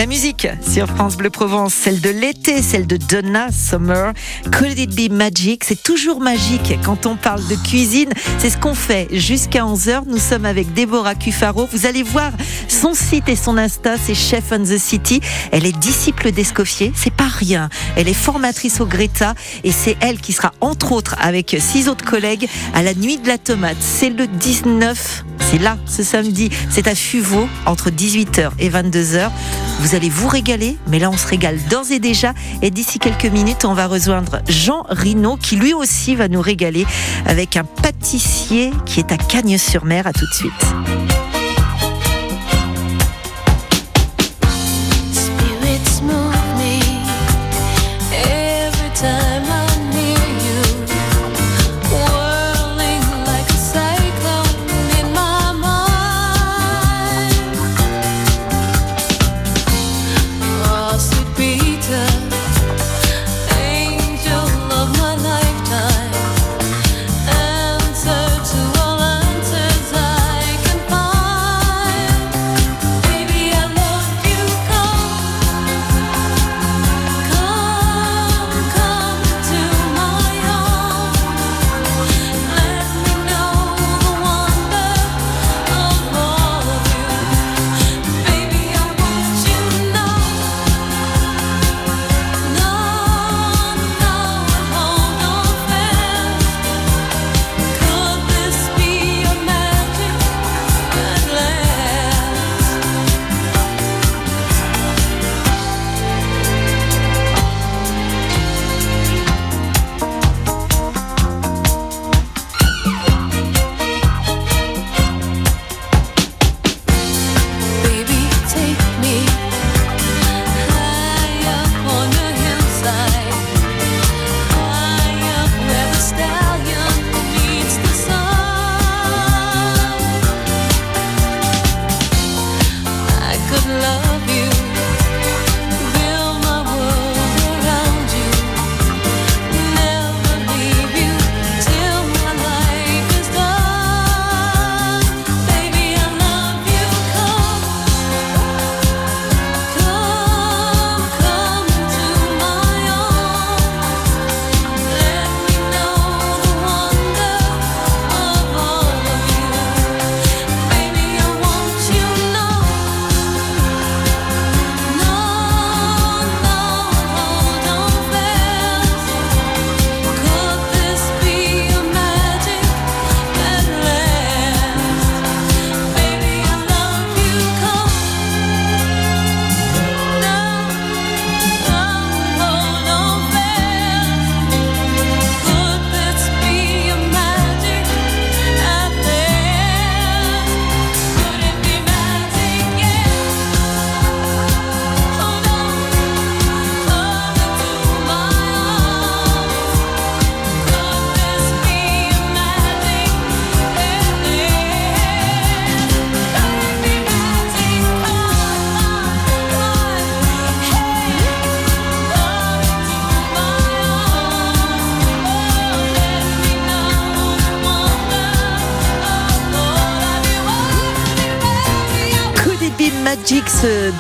La musique sur France Bleu Provence, celle de l'été, celle de Donna Summer. Could it be magic? C'est toujours magique quand on parle de cuisine. C'est ce qu'on fait jusqu'à 11h. Nous sommes avec Déborah Cufaro. Vous allez voir son site et son Insta, c'est Chef on the City. Elle est disciple d'Escoffier, c'est pas rien. Elle est formatrice au Greta et c'est elle qui sera entre autres avec six autres collègues à la nuit de la tomate. C'est le 19 c'est là, ce samedi. C'est à Fuveau, entre 18h et 22h. Vous allez vous régaler, mais là, on se régale d'ores et déjà. Et d'ici quelques minutes, on va rejoindre Jean Rino, qui lui aussi va nous régaler avec un pâtissier qui est à Cagnes-sur-Mer. À tout de suite.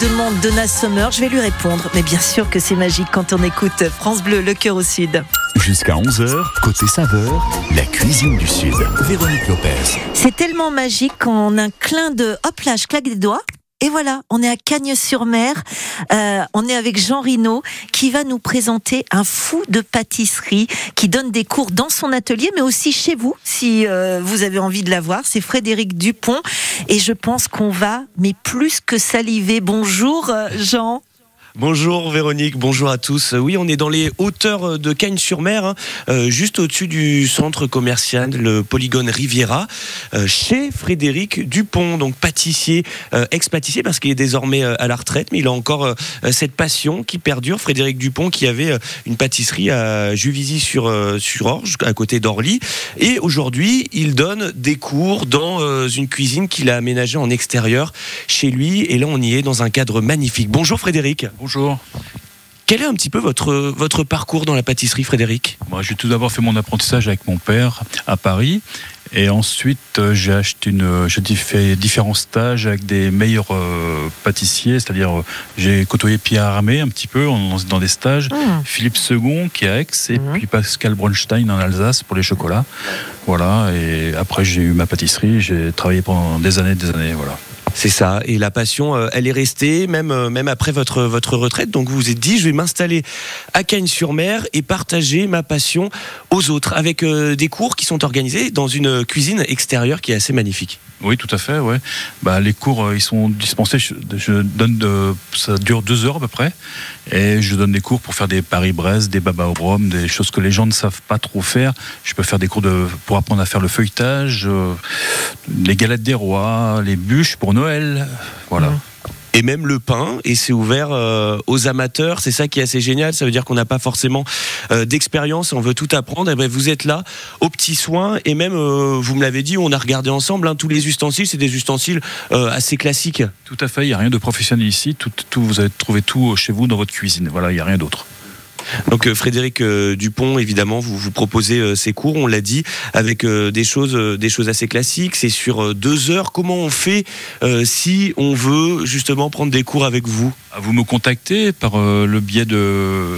Demande Donna Summer. Je vais lui répondre. Mais bien sûr que c'est magique quand on écoute France Bleu, le cœur au sud. Jusqu'à 11h, côté saveur, la cuisine du Sud. Véronique Lopez. C'est tellement magique qu'en un clin de hop là, je claque des doigts. Et voilà, on est à Cagnes-sur-Mer. Euh, on est avec Jean Rino qui va nous présenter un fou de pâtisserie qui donne des cours dans son atelier, mais aussi chez vous, si euh, vous avez envie de la voir. C'est Frédéric Dupont. Et je pense qu'on va, mais plus que saliver. Bonjour euh, Jean. Bonjour Véronique, bonjour à tous. Oui, on est dans les hauteurs de Cagnes-sur-Mer, hein, euh, juste au-dessus du centre commercial, le polygone Riviera, euh, chez Frédéric Dupont, donc pâtissier, euh, ex-pâtissier, parce qu'il est désormais euh, à la retraite, mais il a encore euh, cette passion qui perdure. Frédéric Dupont qui avait euh, une pâtisserie à Juvisy-sur-Orge, à côté d'Orly, et aujourd'hui, il donne des cours dans euh, une cuisine qu'il a aménagée en extérieur chez lui, et là, on y est dans un cadre magnifique. Bonjour Frédéric. Bonjour. Quel est un petit peu votre, votre parcours dans la pâtisserie, Frédéric Moi, j'ai tout d'abord fait mon apprentissage avec mon père à Paris. Et ensuite, euh, j'ai acheté une, euh, j'ai fait différents stages avec des meilleurs euh, pâtissiers, c'est-à-dire j'ai côtoyé Pierre Armé un petit peu en- dans des stages, Ah. Philippe Second qui est à Aix, et Mhm. puis Pascal Bronstein en Alsace pour les chocolats. Voilà. Et après, j'ai eu ma pâtisserie, j'ai travaillé pendant des années, des années. Voilà. C'est ça. Et la passion, euh, elle est restée même, euh, même après votre, votre retraite. Donc vous vous êtes dit, je vais m'installer à Cagnes-sur-Mer et partager ma passion aux autres avec euh, des cours qui sont organisés dans une cuisine extérieure qui est assez magnifique. Oui, tout à fait. Ouais. Bah, les cours, ils sont dispensés. Je, donne ça dure deux heures à peu près, et je donne des cours pour faire des Paris-Brest, des baba au rhum, des choses que les gens ne savent pas trop faire. Je peux faire des cours pour apprendre à faire le feuilletage, euh, les galettes des rois, les bûches pour Noël. Voilà. Et même le pain, et c'est ouvert euh, aux amateurs. C'est ça qui est assez génial. Ça veut dire qu'on n'a pas forcément euh, d'expérience, on veut tout apprendre. Et ben vous êtes là, aux petits soins, et même, euh, vous me l'avez dit, on a regardé ensemble, hein, tous les ustensiles, c'est des ustensiles assez classiques. Tout à fait. Il n'y a rien de professionnel ici. Tout, tout, vous allez trouver tout chez vous dans votre cuisine. Voilà, il n'y a rien d'autre. Donc euh, Frédéric euh, Dupont, évidemment, vous vous proposez euh, ces cours, on l'a dit, avec des choses, des choses assez classiques. C'est sur deux heures. Comment on fait euh, si on veut justement prendre des cours avec vous? À vous me contacter par euh, le biais de. euh,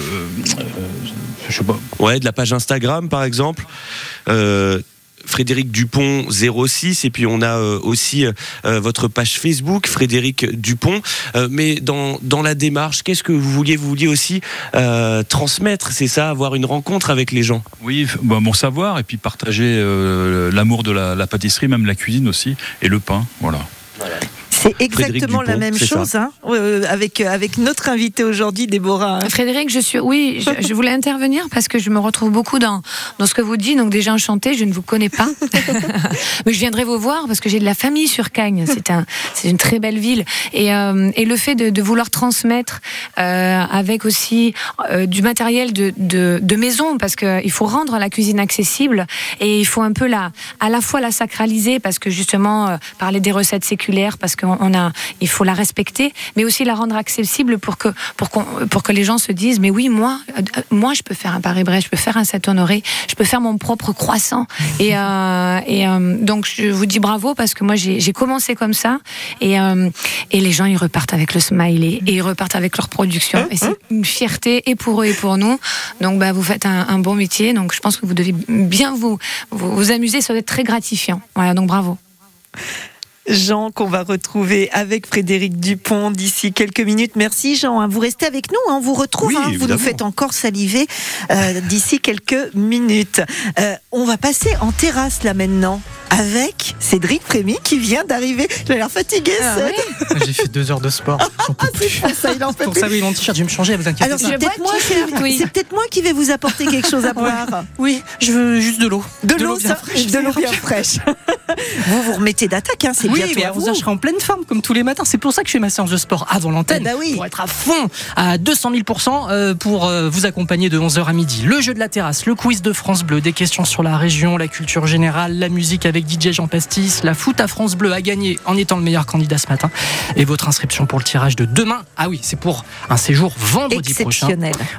je sais pas. Ouais, de la page Instagram, par exemple. Euh, Frédéric Dupont 06 et puis on a euh, aussi euh, votre page Facebook Frédéric Dupont Euh, mais dans, dans la démarche qu'est-ce que vous vouliez vous vouliez aussi euh, transmettre c'est ça avoir une rencontre avec les gens? Oui, bah, mon savoir et puis partager euh, l'amour de la, la pâtisserie, même la cuisine aussi, et le pain. Voilà. C'est exactement Dupont, la même chose hein, euh, avec, euh, avec notre invité aujourd'hui, Déborah. hein. Frédéric, je suis, oui, je, je voulais intervenir parce que je me retrouve beaucoup dans, dans ce que vous dites. Donc déjà enchanté, je ne vous connais pas, mais je viendrai vous voir parce que j'ai de la famille sur Cagnes. C'est un, c'est une très belle ville et, euh, et le fait de, de vouloir transmettre euh, avec aussi euh, du matériel de, de, de maison parce que il faut rendre la cuisine accessible et il faut un peu la, à la fois la sacraliser parce que justement euh, parler des recettes séculaires parce qu'on on a, il faut la respecter, mais aussi la rendre accessible pour que pour pour que les gens se disent mais oui moi euh, moi je peux faire un Paris-Brest, je peux faire un Saint-Honoré, je peux faire mon propre croissant. Et euh, et euh, donc je vous dis bravo parce que moi j'ai j'ai commencé comme ça et euh, et les gens ils repartent avec le smiley et ils repartent avec leur production. Et c'est une fierté et pour eux et pour nous. Donc bah vous faites un, un bon métier. Donc je pense que vous devez bien vous vous, vous amuser ça doit être très gratifiant. Voilà donc bravo Jean, qu'on va retrouver avec Frédéric Dupont d'ici quelques minutes. Merci Jean. hein. Vous restez avec nous, hein. on vous retrouve. Oui, hein. Vous nous faites encore saliver euh, d'ici quelques minutes. Euh, on va passer en terrasse là maintenant avec Cédric Frémy qui vient d'arriver. J'ai l'air fatigué. Ah ouais. J'ai fait deux heures de sport. Plus. C'est ça, il en peut Pour plus. ça, oui, mon t-shirt, je vais me changer, vous inquiétez Alors pas. c'est peut-être moi, qui- oui. c'est peut-être moi qui vais vous apporter quelque chose à boire. Oui, je veux juste de l'eau. De l'eau, bien fraîche. de l'eau bien fraîche. vous vous remettez d'attaque, hein, c'est Oui, bientôt mais à à vous. 11h, je serai en pleine forme comme tous les matins. C'est pour ça que je fais ma séance de sport avant l'antenne. Eh ben oui. Pour être à fond, à 200 000 euh, pour euh, vous accompagner de 11h à midi. Le jeu de la terrasse, le quiz de France Bleu, des questions sur la région, la culture générale, la musique avec DJ Jean Pastis, la foot à France Bleu à gagner en étant le meilleur candidat ce matin. Et votre inscription pour le tirage de demain. Ah oui, c'est pour un séjour vendredi prochain.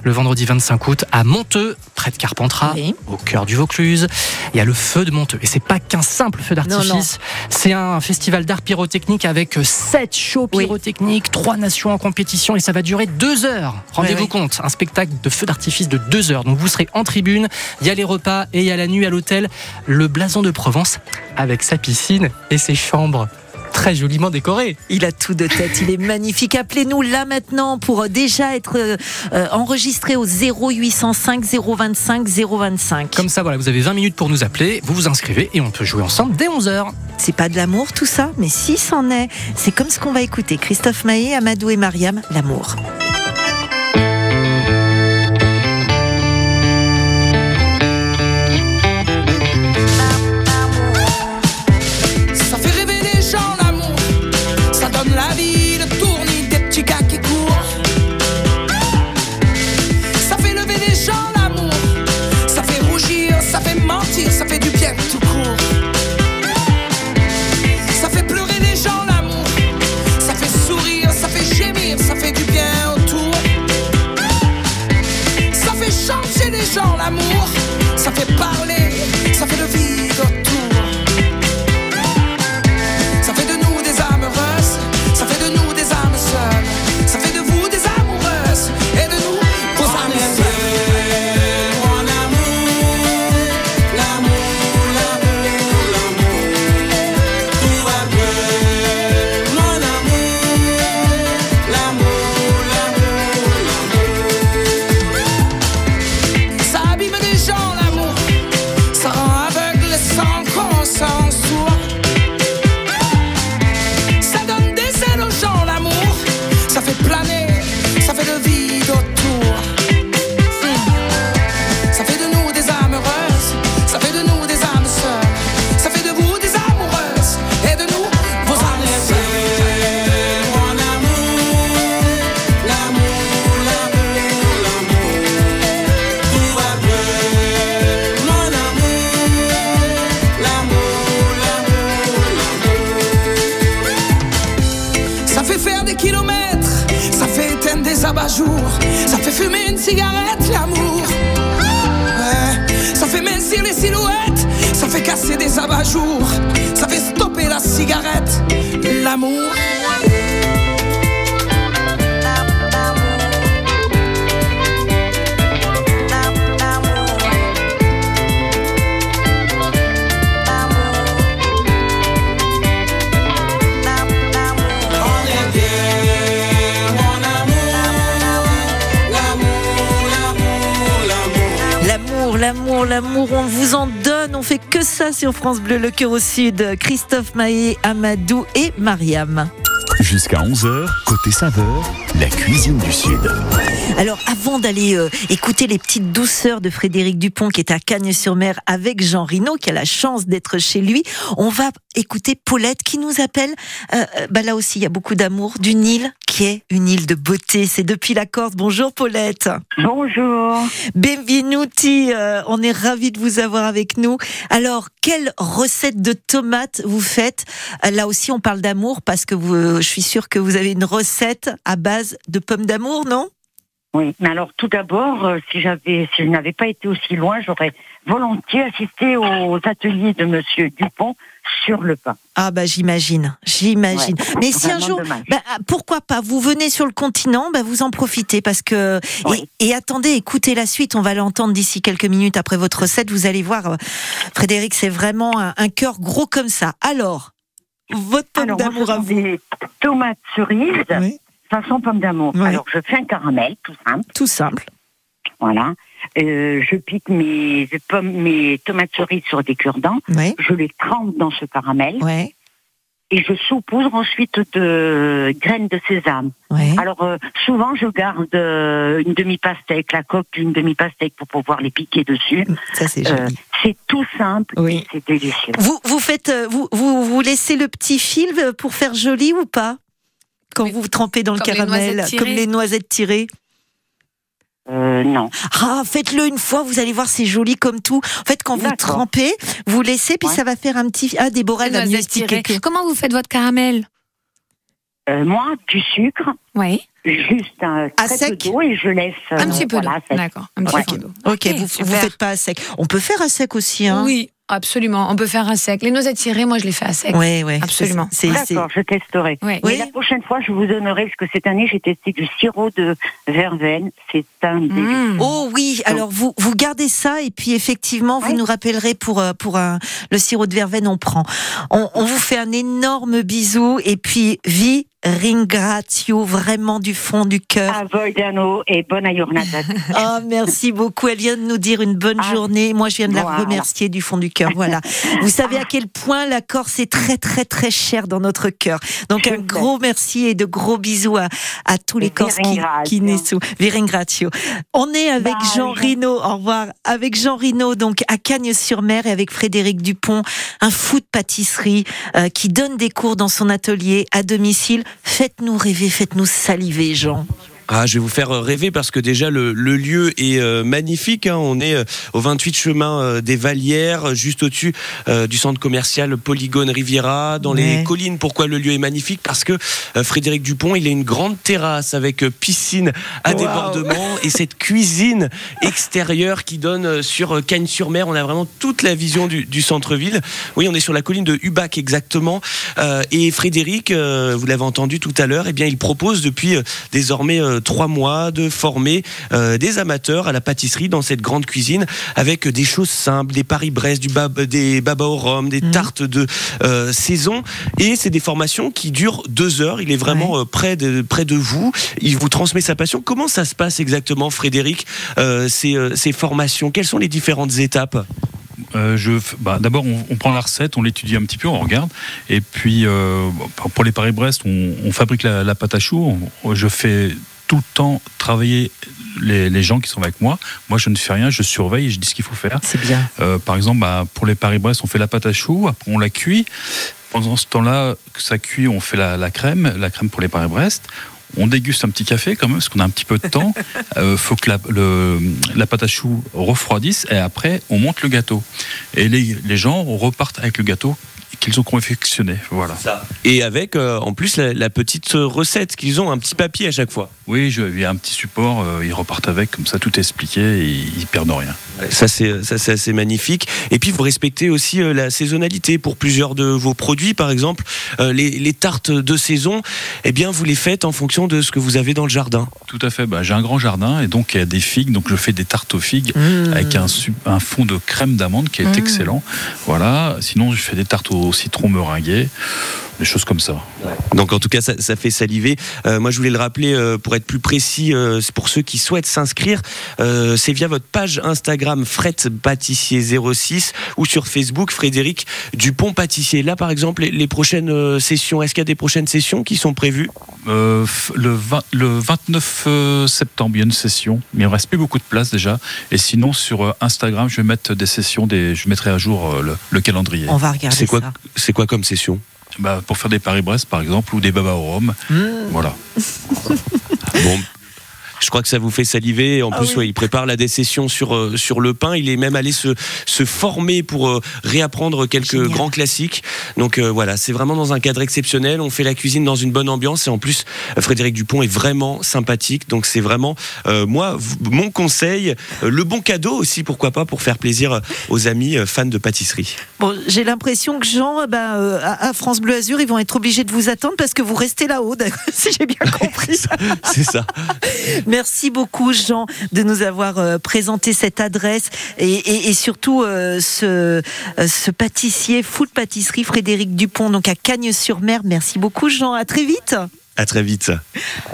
Le vendredi 25 août à Monteux, près de Carpentras, Oui. au cœur du Vaucluse. Il y a le feu de Monteux. Et c'est pas qu'un simple feu non. D'artifice. C'est un festival d'art pyrotechnique avec sept shows pyrotechniques, trois nations en compétition et ça va durer deux heures. Rendez-vous compte, un spectacle de feu d'artifice de deux heures. Donc vous serez en tribune, il y a les repas et il y a la nuit à l'hôtel. Le blason de Provence avec sa piscine et ses chambres très joliment décorées. Il a tout de tête, il est magnifique. Appelez-nous là maintenant pour euh, déjà être euh, euh, enregistré au 0805 025 025. Comme ça, voilà, vous avez 20 minutes pour nous appeler, vous vous inscrivez et on peut jouer ensemble dès 11h. C'est pas de l'amour tout ça, mais si c'en est, c'est comme ce qu'on va écouter. Christophe Maé, Amadou et Mariam, l'amour. Ça fait sur France Bleu, le cœur au sud. Christophe Maé, Amadou et Mariam. Jusqu'à 11h, côté saveur, la cuisine du Sud. Alors, avant d'aller euh, écouter les petites douceurs de Frédéric Dupont, qui est à Cagnes-sur-Mer avec Jean Rino, qui a la chance d'être chez lui, on va écouter Paulette qui nous appelle. euh, euh, bah là aussi, il y a beaucoup d'amour d'une île qui est une île de beauté. C'est depuis la Corse. Bonjour Paulette. Bonjour. Benvenuti. euh, on est ravis de vous avoir avec nous. Alors, quelle recette de tomates vous faites? Euh, Là aussi, on parle d'amour parce que vous, je suis sûre que vous avez une recette à base de pommes d'amour, non? Oui, mais alors tout d'abord, euh, si j'avais, si je n'avais pas été aussi loin, j'aurais volontiers assisté aux ateliers de Monsieur Dupont sur le pain. Ah bah j'imagine, j'imagine. Ouais, Mais si un jour, bah, pourquoi pas, vous venez sur le continent, bah, vous en profitez parce que Oui. et, et attendez, écoutez la suite, on va l'entendre d'ici quelques minutes après votre recette. Vous allez voir, euh, Frédéric, c'est vraiment un, un cœur gros comme ça. Alors, votre pomme d'amour à vous. des tomates cerises, Oui. Façon pomme d'amour. Alors, je fais un caramel, tout simple. Tout simple. Voilà. Euh, je pique mes pommes, mes tomates cerises sur des cure-dents. Ouais. Je les trempe dans ce caramel Ouais. et je saupoudre ensuite de graines de sésame. Ouais. Alors euh, souvent je garde euh, une demi-pastèque, la coque d'une demi-pastèque pour pouvoir les piquer dessus. Ça c'est joli. c'est tout simple, Oui. c'est délicieux. Vous vous faites, vous, vous vous laissez le petit fil pour faire joli ou pas? Quand Mais vous trempez dans le les caramel, comme les noisettes tirées. Euh, non. Ah, faites-le une fois, vous allez voir, c'est joli comme tout. En fait, quand vous trempez, vous laissez, puis Ouais. ça va faire un petit. Ah, Déborah, elle va que- Comment vous faites votre caramel Euh, moi, du sucre, Oui. juste un À très sec peu d'eau et je laisse. Un euh, petit peu voilà. D'accord. Un petit Ouais. peu d'eau. Ok, vous, vous super. faites pas à sec. On peut faire à sec aussi, hein Oui, absolument. On peut faire un sec. Les noisettes tirées, moi, je les fais à sec. Ouais, ouais. Absolument. D'accord, je testerai. Oui. Mais la prochaine fois, je vous donnerai, parce que cette année, j'ai testé du sirop de verveine. C'est un Mmh. Oh oui, alors vous vous gardez ça et puis effectivement vous Oui. nous rappellerez pour euh, pour un, le sirop de verveine on prend. On, on vous fait un énorme bisou et puis vi ringrazio vraiment du fond du cœur. A Voidano et bonne giornata. Ah, merci beaucoup. Elle vient de nous dire une bonne Ah, journée. Moi, je viens de la remercier du fond du cœur. Voilà. Vous savez à quel point la Corse est très, très, très chère dans notre cœur. Donc, Je un sais. gros merci et de gros bisous à, à tous les Corses qui, qui naissent sous. Viringratio. On est avec Bye. Jean Rino. Au revoir. Avec Jean Rino, donc, à Cagnes-sur-Mer et avec Frédéric Dupont, un fou de pâtisserie, euh, qui donne des cours dans son atelier à domicile. Faites-nous rêver, faites-nous saliver, Jean. Ah, je vais vous faire rêver parce que déjà le, le lieu est euh, magnifique. hein. On est euh, au 28 chemin euh, des Valières, euh, juste au-dessus du centre commercial Polygone Riviera, dans Ouais. les collines. Pourquoi le lieu est magnifique? Parce que Frédéric Dupont, il a une grande terrasse avec piscine à Wow. débordement et cette cuisine extérieure qui donne sur Cagnes-sur-Mer. On a vraiment toute la vision du, du centre-ville. Oui, on est sur la colline de Hubac exactement. Et Frédéric, vous l'avez entendu tout à l'heure, eh bien, il propose depuis désormais trois mois de former euh, des amateurs à la pâtisserie dans cette grande cuisine avec des choses simples, des Paris-Brest, du bab- des baba au rhum, des Mhm. tartes de euh, saison. Et c'est des formations qui durent deux heures. Il est vraiment euh, près, de, près de vous. Il vous transmet sa passion. Comment ça se passe exactement, Frédéric, euh, ces, ces formations? Quelles sont les différentes étapes? Euh, je, bah, D'abord, on, on prend la recette, on l'étudie un petit peu, on regarde. Et puis, euh, bon, pour les Paris-Brest, on, on fabrique la, la pâte à choux. On- je fais tout le temps travailler les, les gens qui sont avec moi. Moi, je ne fais rien, je surveille et je dis ce qu'il faut faire. C'est bien. Euh, par exemple, bah, pour les Paris-Brest, on fait la pâte à choux, après on la cuit. Pendant ce temps-là, que ça cuit, on fait la, la crème, la crème pour les Paris-Brest. On déguste un petit café quand même, parce qu'on a un petit peu de temps. Il faut que la, le- la pâte à choux refroidisse et après, on monte le gâteau. Et les, les gens repartent avec le gâteau qu'ils ont confectionné. Voilà. Et avec euh, en plus la, la petite recette qu'ils ont, un petit papier à chaque fois. Oui, je, il y a un petit support, euh, ils repartent avec, comme ça tout est expliqué et ils perdent rien. Ça c'est ça c'est assez magnifique. Et puis vous respectez aussi euh, la saisonnalité pour plusieurs de vos produits, par exemple euh, les, les tartes de saison. Eh bien vous les faites en fonction de ce que vous avez dans le jardin. Tout à fait. Bah, j'ai un grand jardin et donc il y a des figues. Donc je fais des tartes aux figues Mmh. avec un fond de crème d'amande qui est Mmh. excellent. Voilà. Sinon, je fais des tartes au citron meringué, des choses comme ça. Donc en tout cas, ça, ça fait saliver. Euh, moi, je voulais le rappeler euh, pour être plus précis, euh, pour ceux qui souhaitent s'inscrire, euh, c'est via votre page Instagram Fret Pâtissier 06 ou sur Facebook Frédéric Dupont Pâtissier. Là, par exemple, les, les prochaines sessions, est-ce qu'il y a des prochaines sessions qui sont prévues? Euh, le, 20 le 29 euh, septembre, il y a une session, mais il ne reste plus beaucoup de place déjà. Et sinon, sur Instagram, je vais mettre des sessions, des, je mettrai à jour le, le calendrier. On va regarder C'est quoi, c'est quoi comme session? Bah, Pour faire des Paris-Brest, par exemple, ou des Baba au rhum. Mmh. Voilà. Bon. Je crois que ça vous fait saliver. En Ah plus, oui. ouais, il prépare la décession sur, euh, sur le pain. Il est même allé se, se former pour euh, réapprendre quelques Génial. grands classiques. Donc euh, voilà, c'est vraiment dans un cadre exceptionnel. On fait la cuisine dans une bonne ambiance. Et en plus, Frédéric Dupont est vraiment sympathique. Donc c'est vraiment, euh, moi, mon conseil, le bon cadeau aussi, pourquoi pas, pour faire plaisir aux amis fans de pâtisserie. Bon, j'ai l'impression que Jean, eh ben, à France Bleu Azur, ils vont être obligés de vous attendre parce que vous restez là-haut, si j'ai bien compris. C'est ça. Merci beaucoup Jean de nous avoir euh, présenté cette adresse et, surtout euh, ce, euh, ce pâtissier, food pâtisserie Frédéric Dupont, donc à Cagnes-sur-Mer. Merci beaucoup Jean, à très vite. À très vite.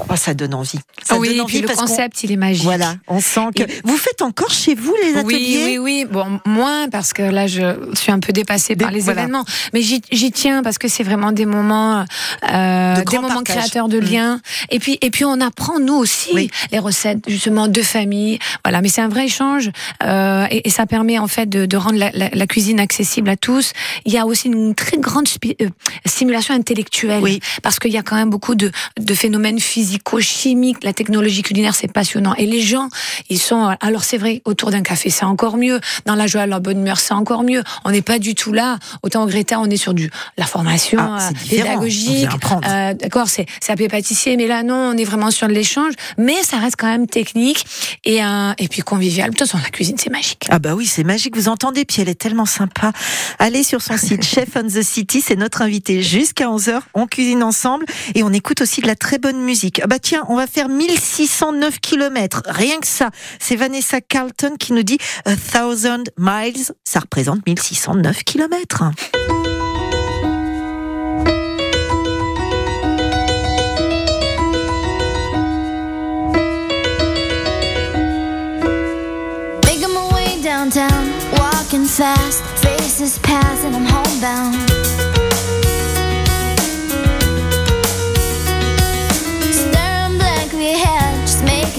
Oh, ça donne envie. Ça oui, donne et envie puis le parce concept, il est magique. Voilà, on sent que Et- vous faites encore chez vous les Oui, ateliers? oui, oui. Bon, moins parce que là, je suis un peu dépassée par les voilà. événements. Mais j'y tiens parce que c'est vraiment des moments, euh, De des moments partage. créateurs de Mm. liens. Et puis, et puis, on apprend nous aussi Oui. les recettes justement de famille. Voilà, mais c'est un vrai échange euh, et, et ça permet en fait de, de rendre la, la- la cuisine accessible à tous. Il y a aussi une très grande euh, stimulation intellectuelle Oui. parce qu'il y a quand même beaucoup de, de phénomènes physico-chimiques. La technologie culinaire, c'est passionnant. Et les gens, ils sont. Alors, c'est vrai, autour d'un café, c'est encore mieux. Dans la joie, la bonne humeur, c'est encore mieux. On n'est pas du tout là. Autant au Greta, on est sur du la formation Ah, euh, pédagogique. Euh, D'accord, c'est c'est appelé pâtissier, mais là, non, on est vraiment sur de l'échange. Mais ça reste quand même technique et, euh, et puis convivial. De toute façon, la cuisine, c'est magique. Ah bah oui, c'est magique, vous entendez, puis elle est tellement sympa. Allez sur son site Chef on the City, c'est notre invité jusqu'à 11h, on cuisine ensemble et on écoute aussi de la très bonne musique. Ah bah tiens, on va faire 1609 km, rien que ça. C'est Vanessa Carlton qui nous dit A Thousand Miles, ça représente 1609 km.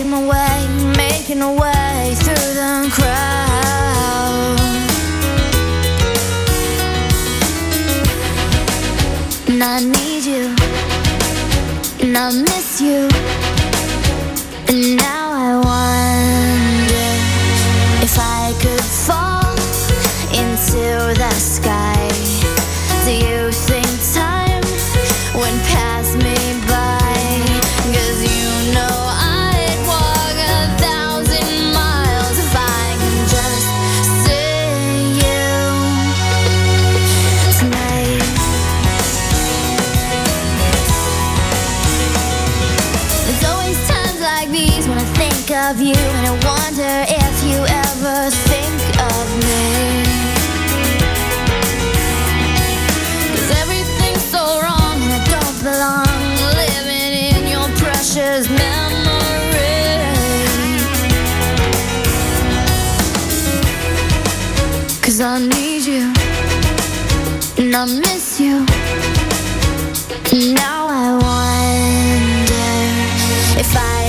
Making my way, making my way through the crowd. And I need you, and I miss you. Precious memory. Cause I need you and I miss you. Now I wonder if I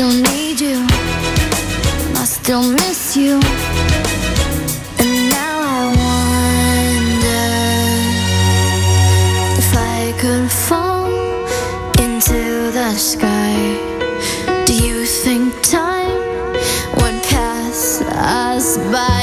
still need you. I still miss you. And now I wonder if I could fall into the sky. Do you think time would pass us by?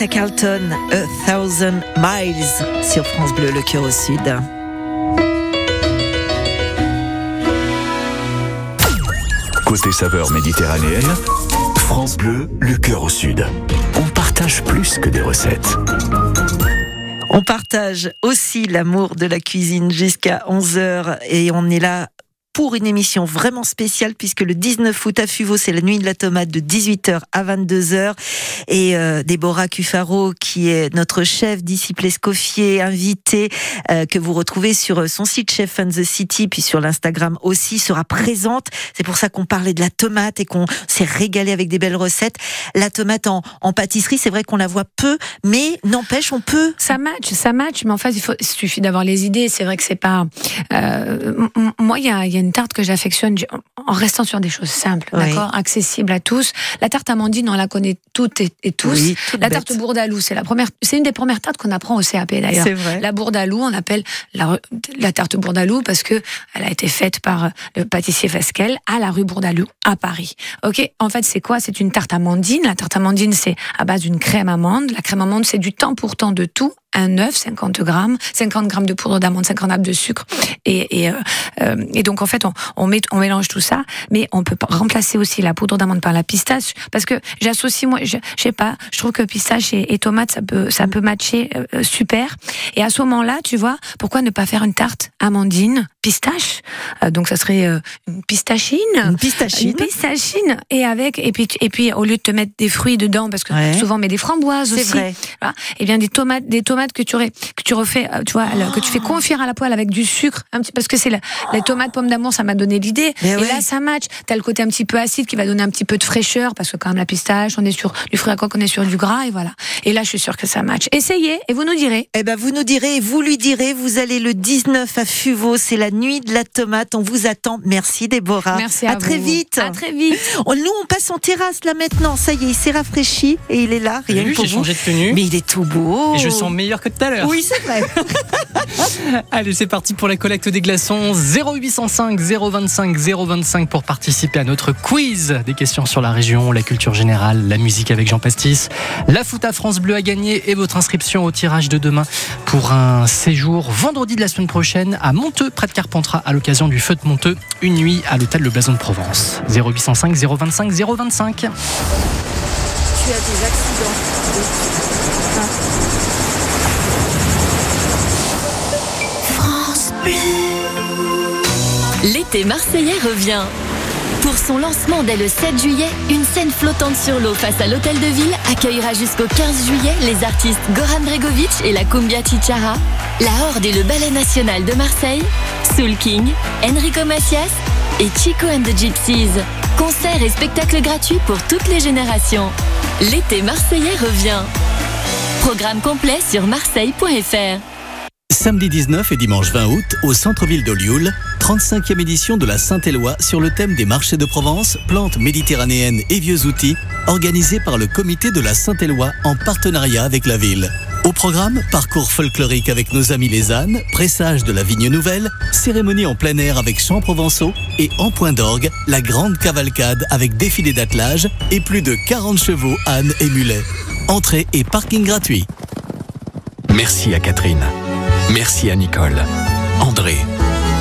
Vanessa Carlton, A Thousand Miles sur France Bleu, le cœur au sud. Côté saveur méditerranéenne, France Bleu, le cœur au sud. On partage plus que des recettes. On partage aussi l'amour de la cuisine jusqu'à 11h et on est là pour une émission vraiment spéciale puisque le 19 août à Fuveau, c'est la nuit de la tomate de 18h à 22h et euh, Déborah Cuffaro qui est notre chef disciple Escoffier invité euh, que vous retrouvez sur son site Chef and the City puis sur l'Instagram aussi sera présente. C'est pour ça qu'on parlait de la tomate et qu'on s'est régalé avec des belles recettes. La tomate en, pâtisserie, c'est vrai qu'on la voit peu, mais n'empêche, on peut. Ça match, ça match, mais en fait, il, faut, il suffit d'avoir les idées. C'est vrai que c'est pas. euh, moi, il y a, y a une tarte que j'affectionne en restant sur des choses simples, Oui. d'accord, accessibles à tous. La tarte amandine, on la connaît toutes et, et tous. Oui, toute la bête. tarte bourdalou, c'est la première, c'est une des premières tartes qu'on apprend au CAP d'ailleurs. C'est vrai. La bourdalou, on appelle la, la tarte bourdalou parce que elle a été faite par le pâtissier Fasquelle à la rue Bourdalou à Paris. Ok, en fait, c'est quoi? C'est une tarte amandine. La tarte amandine, c'est à base d'une crème amande. La crème amande, c'est du temps pour temps de tout. Un œuf, 50 grammes, 50 grammes de poudre d'amande, 50 grammes de sucre. Et, et, euh, euh, et donc, en fait, on, on, met, on mélange tout ça, mais on peut remplacer aussi la poudre d'amande par la pistache, parce que j'associe, moi, je, je sais pas, je trouve que pistache et, et tomate, ça peut, ça peut matcher euh, euh, super. Et à ce moment-là, tu vois, pourquoi ne pas faire une tarte amandine, pistache? Euh, Donc, ça serait euh, une pistachine. Une pistachine. Une pistachine. Et avec, et puis, et puis, au lieu de te mettre des fruits dedans, parce que Ouais. souvent on met des framboises C'est aussi. vrai. Voilà. Et bien des tomates, des tomates que tu aurais, que tu refais, euh, tu vois, que tu fais confire à la poêle avec du sucre, un petit, parce que c'est la, les tomates pommes d'amour, ça m'a donné l'idée. Et ouais. là, ça match. T'as le côté un petit peu acide qui va donner un petit peu de fraîcheur, parce que quand même la pistache, on est sur du fruit à coque, on est sur du gras, et voilà. Et là, je suis sûre que ça match. Essayez, et vous nous direz. Eh ben, vous nous direz, et vous lui direz, vous allez le 19 à Fuveau, c'est la nuit de la tomate, on vous attend. Merci Déborah. Merci à, très vous. vite. À très vite. Nous, on passe en terrasse là maintenant. Ça y est, il s'est rafraîchi et il est là, rien que pour j'ai vous. changé de tenue. Mais il est tout beau. Et je sens meilleur que tout à l'heure. Oui, c'est vrai. Allez, c'est parti pour la collecte des glaçons. 0805 025 025 pour participer à notre quiz. Des questions sur la région, la culture générale, la musique avec Jean Pastis. La foot à France Bleu a gagné et votre inscription au tirage de demain pour un séjour vendredi de la semaine prochaine à Monteux, près de Carpentras, à l'occasion du feu de Monteux. Une nuit à l'hôtel Le Blason de Provence. 0805 025 025. Tu as des accidents. L'été marseillais revient. Pour son lancement dès le 7 juillet, une scène flottante sur l'eau face à l'hôtel de ville accueillera jusqu'au 15 juillet les artistes Goran Bregovic et la Cumbia Chichara, la Horde et le Ballet National de Marseille, Soul King, Enrico Macias et Chico and the Gypsies. Concerts et spectacles gratuits pour toutes les générations. L'été marseillais revient. Programme complet sur marseille.fr. Samedi 19 et dimanche 20 août, au centre-ville d'Olioul, 35e édition de la Saint-Éloi sur le thème des marchés de Provence, plantes méditerranéennes et vieux outils, organisé par le comité de la Saint-Éloi en partenariat avec la ville. Au programme, parcours folklorique avec nos amis les ânes, pressage de la vigne nouvelle, cérémonie en plein air avec chants provençaux et en point d'orgue, la grande cavalcade avec défilé d'attelage et plus de 40 chevaux, ânes et mulets. Entrée et parking gratuit. Merci à Catherine. Merci à Nicole, André,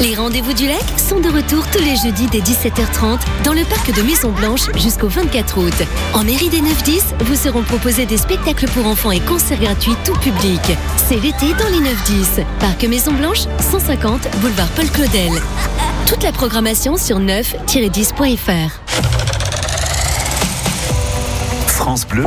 Les rendez-vous du lac sont de retour tous les jeudis dès 17h30 dans le parc de Maison Blanche jusqu'au 24 août. En mairie des 9-10, vous seront proposés des spectacles pour enfants et concerts gratuits tout public. C'est l'été dans les 9-10. Parc Maison Blanche, 150 boulevard Paul Claudel. Toute la programmation sur 9-10.fr. France Bleu.